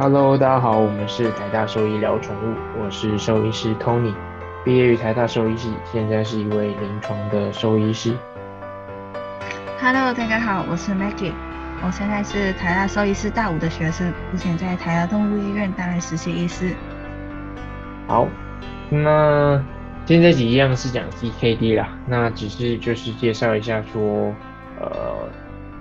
Hello，大家好，我们是台大兽医聊宠物，我是兽医师 Tony，毕业于台大兽医系，现在是一位临床的兽医师。Hello，大家好，我是 Maggie，我现在是台大兽医师大五的学生，目前在台大动物医院担任实习医师。好，那今天这集一样是讲 CKD 啦，那只是就是介绍一下说，呃，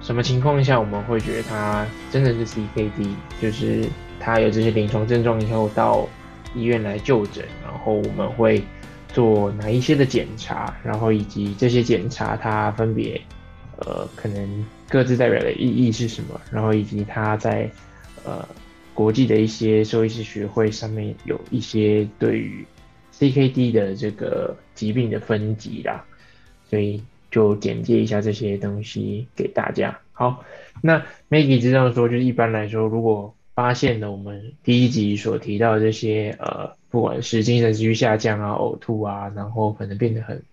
什么情况下我们会觉得它真的是 CKD，就是他有这些临床症状以后到医院来就诊，然后我们会做哪一些的检查，然后以及这些检查它分别呃可能各自代表的意义是什么，然后以及它在呃国际的一些兽医师学会上面有一些对于 CKD 的这个疾病的分级啦，所以就简介一下这些东西给大家。好，那 Maggie 知道说，就是一般来说，如果发现了我们第一集所提到的这些呃，不管是精神持续下降啊、呕吐啊，然后可能变得很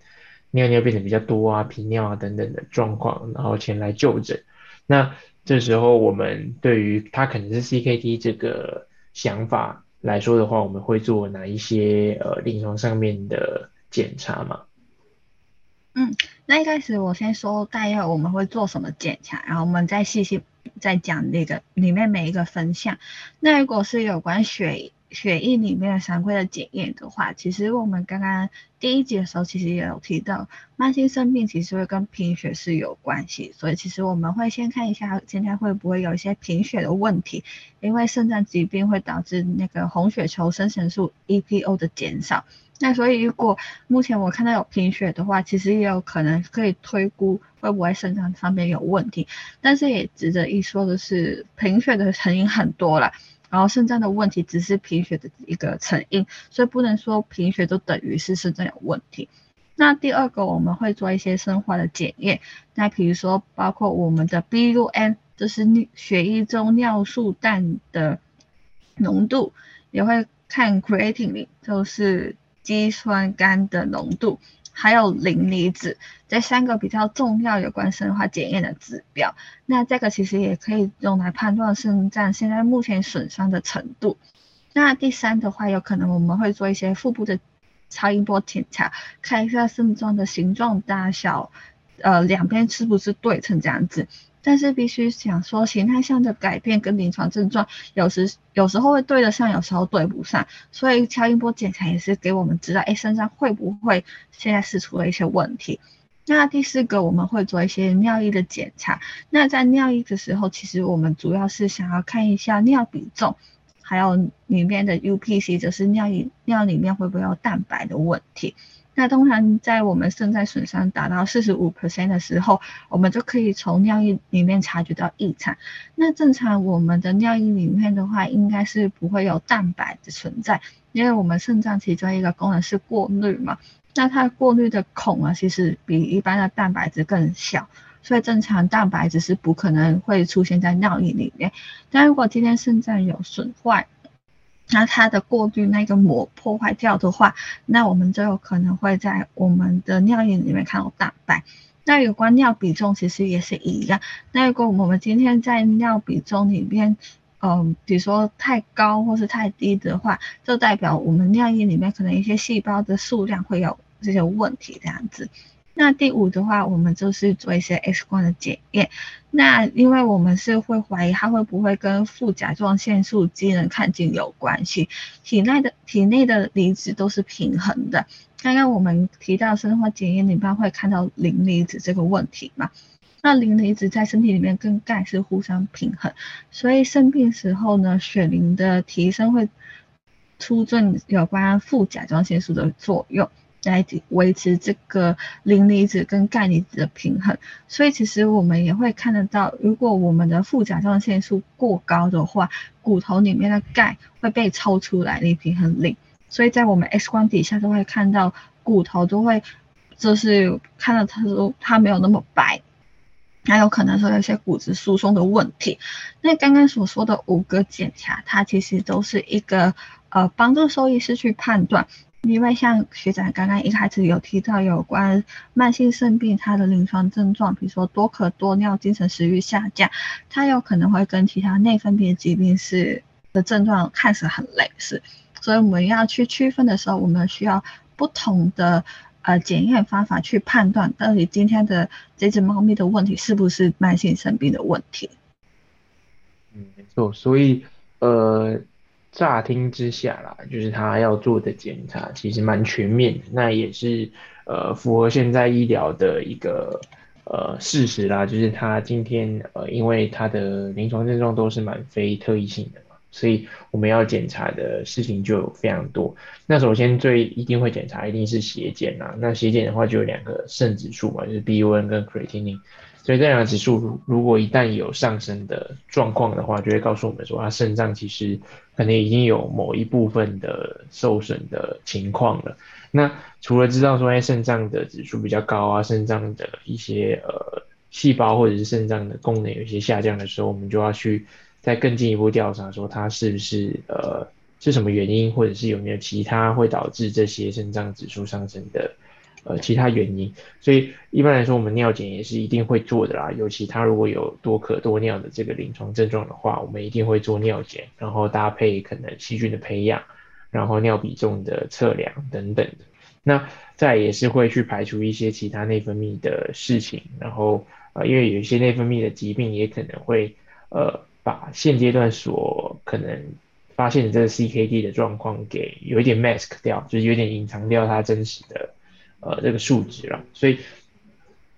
尿尿变得比较多啊、频尿啊等等的状况，然后前来就诊。那这时候我们对于他可能是 CKD 这个想法来说的话，我们会做哪一些呃临床上面的检查吗？嗯，那一开始我先说大约我们会做什么检查，然后我们再细细在讲那个里面每一个分项。那如果是有关血血液里面的常规的检验的话，其实我们刚刚第一节的时候其实也有提到，慢性肾病其实会跟贫血是有关系，所以其实我们会先看一下今天会不会有一些贫血的问题，因为肾脏疾病会导致那个红血球生成素 EPO 的减少。那所以，如果目前我看到有贫血的话，其实也有可能可以推估会不会肾脏方面有问题。但是也值得一说的是，贫血的成因很多了，然后肾脏的问题只是贫血的一个成因，所以不能说贫血就等于是肾脏有问题。那第二个，我们会做一些生化的检验，那比如说包括我们的 BUN，就是血液中尿素氮的浓度，也会看 creatinine，就是。肌酸酐的浓度，还有磷离子，这三个比较重要有关生化检验的指标。那这个其实也可以用来判断肾脏现在目前损伤的程度。那第三的话，有可能我们会做一些腹部的超音波检查，看一下肾脏的形状大小，呃，两边是不是对称这样子。但是必须想说，形态上的改变跟临床症状有时有时候会对得上，有时候对不上，所以超音波检查也是给我们知道，哎，身上会不会现在是出了一些问题。那第四个，我们会做一些尿液的检查。那在尿液的时候，其实我们主要是想要看一下尿比重，还有里面的 UPC，就是尿液尿里面会不会有蛋白的问题。那通常在我们肾脏损伤达到四十五 percent 的时候，我们就可以从尿液里面察觉到异常。那正常我们的尿液里面的话，应该是不会有蛋白的存在，因为我们肾脏其中一个功能是过滤嘛。那它过滤的孔啊，其实比一般的蛋白质更小，所以正常蛋白质是不可能会出现在尿液里面。但如果今天肾脏有损坏，那它的过滤那个膜破坏掉的话，那我们就有可能会在我们的尿液里面看到蛋白。那有关尿比重其实也是一样。那如果我们今天在尿比重里面，嗯，比如说太高或是太低的话，就代表我们尿液里面可能一些细胞的数量会有这些问题这样子。那第五的话，我们就是做一些 X 光的检验。那因为我们是会怀疑它会不会跟副甲状腺素机能亢进有关系，体内的体内的离子都是平衡的。刚刚我们提到生化检验里面会看到磷离子这个问题嘛？那磷离子在身体里面跟钙是互相平衡，所以生病时候呢，血磷的提升会促进有关副甲状腺素的作用。来维持这个磷离子跟钙离子的平衡，所以其实我们也会看得到，如果我们的副甲状腺素过高的话，骨头里面的钙会被抽出来，离平衡磷。所以在我们 X 光底下都会看到骨头都会，就是看到它都它没有那么白，那有可能说有些骨质疏松的问题。那刚刚所说的五个检查，它其实都是一个呃帮助兽医师去判断。因为像学长刚刚一开始有提到有关慢性肾病它的临床症状，比如说多渴多尿、精神食欲下降，它有可能会跟其他内分泌疾病是的症状看似很类似，所以我们要去区分的时候，我们需要不同的呃检验方法去判断到底今天的这只猫咪的问题是不是慢性肾病的问题。嗯，没错，所以呃。乍听之下啦，就是他要做的检查其实蛮全面的，那也是呃符合现在医疗的一个呃事实啦，就是他今天呃因为他的临床症状都是蛮非特异性的嘛，所以我们要检查的事情就非常多。那首先最一定会检查一定是血检啦，那血检的话就有两个肾指数嘛，就是 BUN 跟 creatinine。所以这两个指数如果一旦有上升的状况的话，就会告诉我们说，他肾脏其实可能已经有某一部分的受损的情况了。那除了知道说，哎，肾脏的指数比较高啊，肾脏的一些呃细胞或者是肾脏的功能有一些下降的时候，我们就要去再更进一步调查，说它是不是呃是什么原因，或者是有没有其他会导致这些肾脏指数上升的。呃，其他原因，所以一般来说，我们尿检也是一定会做的啦。尤其他如果有多可多尿的这个临床症状的话，我们一定会做尿检，然后搭配可能细菌的培养，然后尿比重的测量等等的。那再也是会去排除一些其他内分泌的事情，然后呃，因为有一些内分泌的疾病也可能会呃把现阶段所可能发现的这个 CKD 的状况给有一点 mask 掉，就是有点隐藏掉它真实的。呃，这个数值了，所以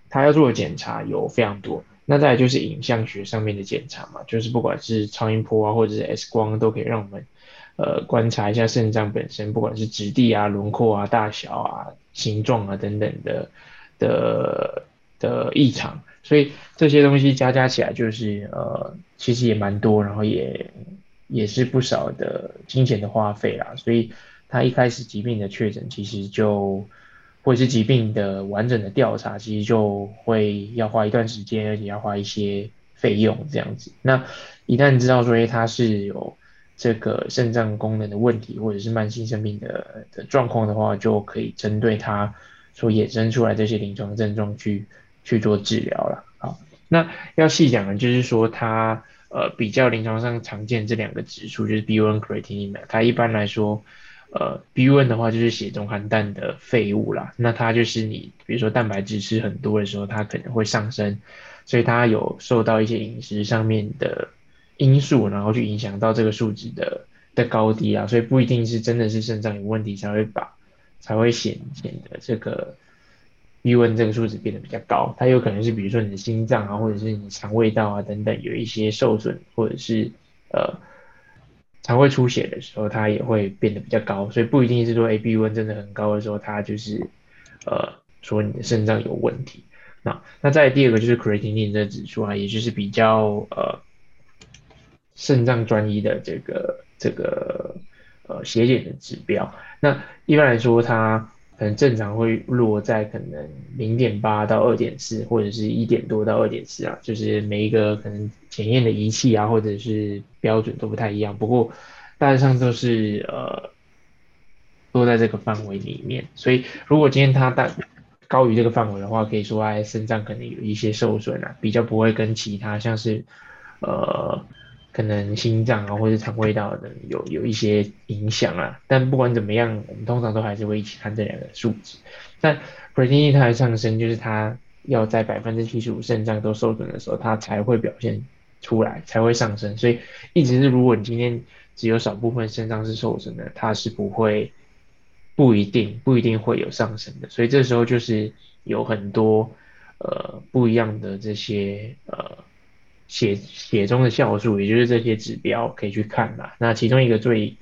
他要做的检查有非常多。那再就是影像学上面的检查嘛，就是不管是超音波啊，或者是 X 光，都可以让我们呃观察一下肾脏本身，不管是质地啊、轮廓啊、大小啊、形状啊等等的的的异常。所以这些东西加加起来，就是呃其实也蛮多，然后也也是不少的金钱的花费啦。所以他一开始疾病的确诊，其实就或者是疾病的完整的调查，其实就会要花一段时间，而且要花一些费用这样子。那一旦知道说他是有这个肾脏功能的问题，或者是慢性生病的的状况的话，就可以针对他所衍生出来这些临床症状去去做治疗了。好，那要细讲的，就是说他呃比较临床上常见这两个指数，就是 BUN creatinine，它一般来说。呃，BUN 的话就是血中含氮的废物啦，那它就是你比如说蛋白质吃很多的时候，它可能会上升，所以它有受到一些饮食上面的因素，然后去影响到这个数值的的高低啊，所以不一定是真的是肾脏有问题才会把才会显显得这个 BUN 这个数值变得比较高，它有可能是比如说你的心脏啊，或者是你肠胃道啊等等有一些受损，或者是呃。常会出血的时候，它也会变得比较高，所以不一定是说 A B 温真的很高的时候，它就是呃说你的肾脏有问题。那那再第二个就是 creatinine 这指数啊，也就是比较呃肾脏专一的这个这个呃血检的指标。那一般来说，它可能正常会落在可能零点八到二点四，或者是一点多到二点四啊，就是每一个可能检验的仪器啊，或者是标准都不太一样。不过大致上都是呃落在这个范围里面。所以如果今天它大高于这个范围的话，可以说哎肾脏可能有一些受损啊，比较不会跟其他像是呃。可能心脏啊，或者肠胃道的有有一些影响啊，但不管怎么样，我们通常都还是会一起看这两个数值。但 creatinine 它的上升，就是它要在百分之七十五肾脏都受损的时候，它才会表现出来，才会上升。所以一直是，如果你今天只有少部分肾脏是受损的，它是不会不一定不一定会有上升的。所以这时候就是有很多呃不一样的这些呃。血血中的酵素，也就是这些指标可以去看啦。那其中一个最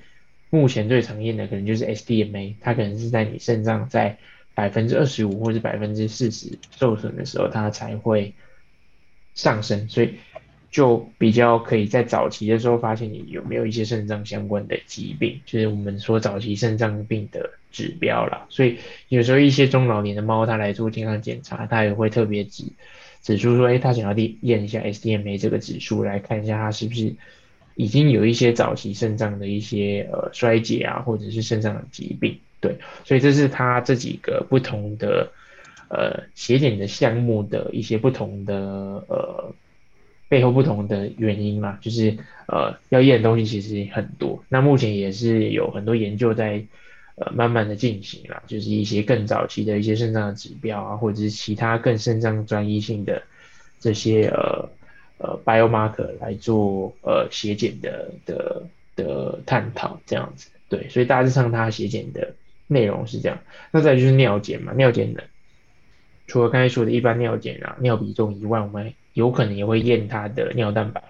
目前最常见的可能就是 SDMA，它可能是在你肾脏在百分之二十五或者百分之四十受损的时候，它才会上升。所以就比较可以在早期的时候发现你有没有一些肾脏相关的疾病，就是我们说早期肾脏病的指标啦。所以有时候一些中老年的猫它来做健康检查，它也会特别指。指出说，哎，他想要验一下 SDMA 这个指数，来看一下他是不是已经有一些早期肾脏的一些呃衰竭啊，或者是肾脏的疾病。对，所以这是他这几个不同的呃血检的项目的一些不同的呃背后不同的原因嘛，就是呃要验的东西其实很多。那目前也是有很多研究在呃慢慢的进行啦，就是一些更早期的一些肾脏的指标啊，或者是其他更肾脏专一性的这些呃呃 biomarker 来做呃血检的的的探讨这样子。对，所以大致上它血检的内容是这样。那再就是尿检嘛，尿检的除了刚才说的一般尿检啊、尿比重以外，我们有可能也会验它的尿蛋白。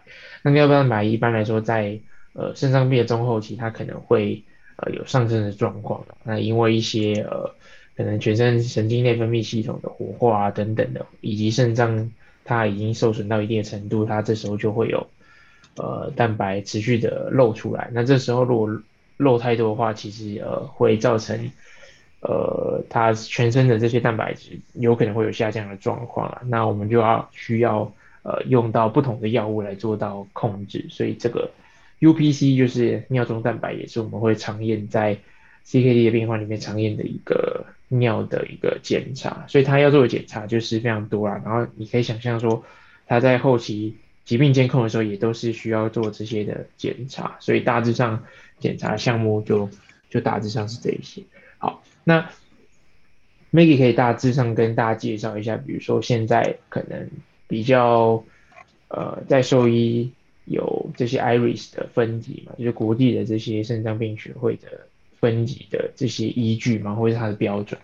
那尿蛋白一般来说，在呃肾脏病的中后期，它可能会呃有上升的状况。那因为一些呃可能全身神经内分泌系统的活化啊等等的，以及肾脏它已经受损到一定的程度，它这时候就会有呃蛋白持续的漏出来。那这时候如果漏太多的话，其实呃会造成呃它全身的这些蛋白质有可能会有下降的状况啊。那我们就要需要。呃，用到不同的药物来做到控制，所以这个 UPC 就是尿中蛋白，也是我们会常验在 CKD 的病患里面常验的一个尿的一个检查，所以他要做的检查就是非常多啦。然后你可以想象说，他在后期疾病监控的时候，也都是需要做这些的检查，所以大致上检查项目就就大致上是这一些。好，那 Maggie 可以大致上跟大家介绍一下，比如说现在可能。比较呃，在兽医有这些 IRIS 的分级嘛，就是国际的这些肾脏病学会的分级的这些依据嘛，或者它的标准。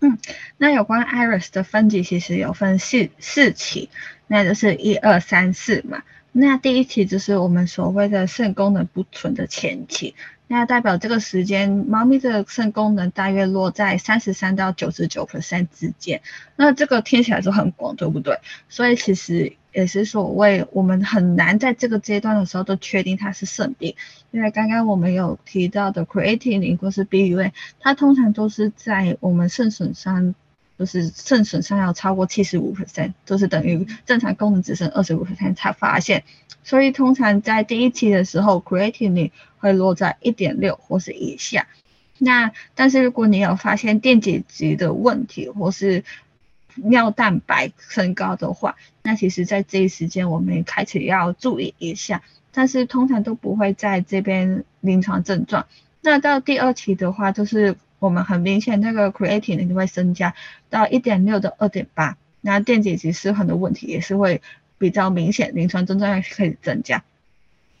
嗯，那有关 IRIS 的分级，其实有分四四期，那就是一二三四嘛。那第一期就是我们所谓的肾功能不纯的前期。那代表这个时间，猫咪的肾功能大约落在三十三到九十九 percent 之间。那这个听起来就很广，对不对？所以其实也是所谓我们很难在这个阶段的时候都确定它是肾病，因为刚刚我们有提到的 creatinine 或是 BUN，它通常都是在我们肾损伤。就是肾损伤要超过七十五 percent，就是等于正常功能只剩二十五 percent 才发现，所以通常在第一期的时候，creatinine 会落在一点六或是以下。那但是如果你有发现电解质的问题或是尿蛋白升高的话，那其实在这一时间我们开始要注意一下，但是通常都不会在这边临床症状。那到第二期的话，就是。我们很明显，那个 creatinine 就会增加到一点六到二点八，那电解质失衡的问题也是会比较明显，临床症状也可以增加。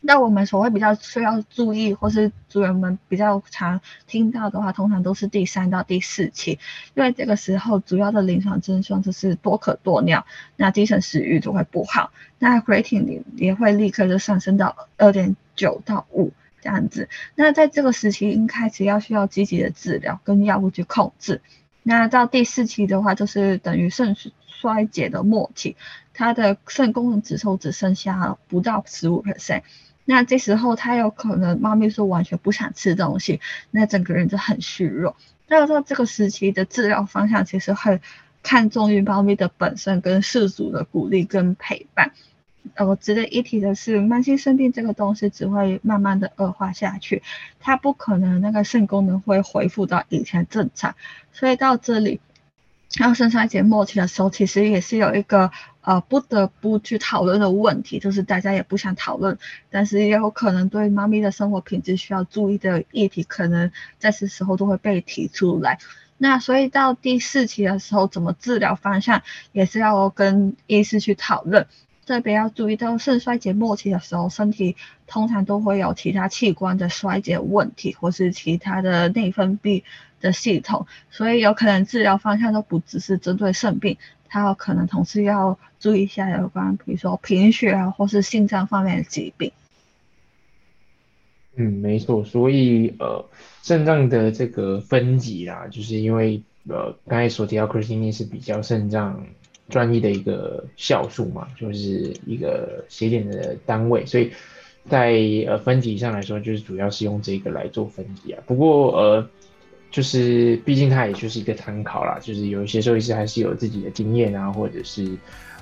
那我们所谓比较需要注意，或是主人们比较常听到的话，通常都是第三到第四期，因为这个时候主要的临床症状就是多渴多尿，那精神食欲就会不好，那 creatinine 也会立刻就上升到二点九到五。这样子，那在这个时期应开始要需要积极的治疗跟药物去控制。那到第四期的话，就是等于肾衰竭的末期，它的肾功能指数只剩下不到十五 percent。那这时候它有可能猫咪说完全不想吃东西，那整个人就很虚弱。那到这个时期的治疗方向其实很看重于猫咪的本身跟饲主的鼓励跟陪伴。呃，值得一提的是，慢性肾病这个东西只会慢慢的恶化下去，它不可能那个肾功能会恢复到以前正常。所以到这里，到肾衰竭末期的时候，其实也是有一个呃不得不去讨论的问题，就是大家也不想讨论，但是也有可能对猫咪的生活品质需要注意的议题，可能在此时候都会被提出来。那所以到第四期的时候，怎么治疗方向也是要跟医师去讨论。特别要注意到肾衰竭末期的时候，身体通常都会有其他器官的衰竭问题，或是其他的内分泌的系统，所以有可能治疗方向都不只是针对肾病，它有可能同时要注意一下有关，比如说贫血啊，或是心脏方面的疾病。嗯，没错，所以呃，肾脏的这个分级啦，就是因为呃，刚才所提到 creatinine 是比较肾脏。专一的一个效数嘛，就是一个血检的单位，所以在呃分级上来说，就是主要是用这个来做分级啊。不过呃，就是毕竟它也就是一个参考啦，就是有一些兽医师还是有自己的经验啊，或者是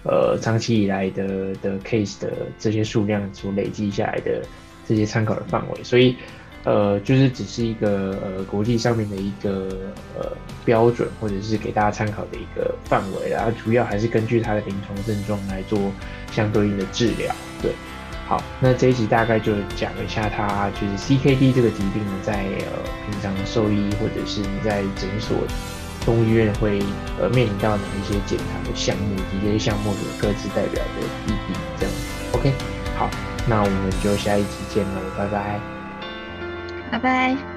呃长期以来的的 case 的这些数量所累积下来的这些参考的范围，所以呃，就是只是一个呃国际上面的一个呃标准，或者是给大家参考的一个范围啦。主要还是根据它的临床症状来做相对应的治疗。对，好，那这一集大概就讲一下它就是 CKD 这个疾病呢，在呃平常兽医或者是你在诊所、动物医院会呃面临到哪一些检查的项目，以及这些项目有各自代表的意义，这样。OK，好，那我们就下一集见喽，拜拜。拜拜。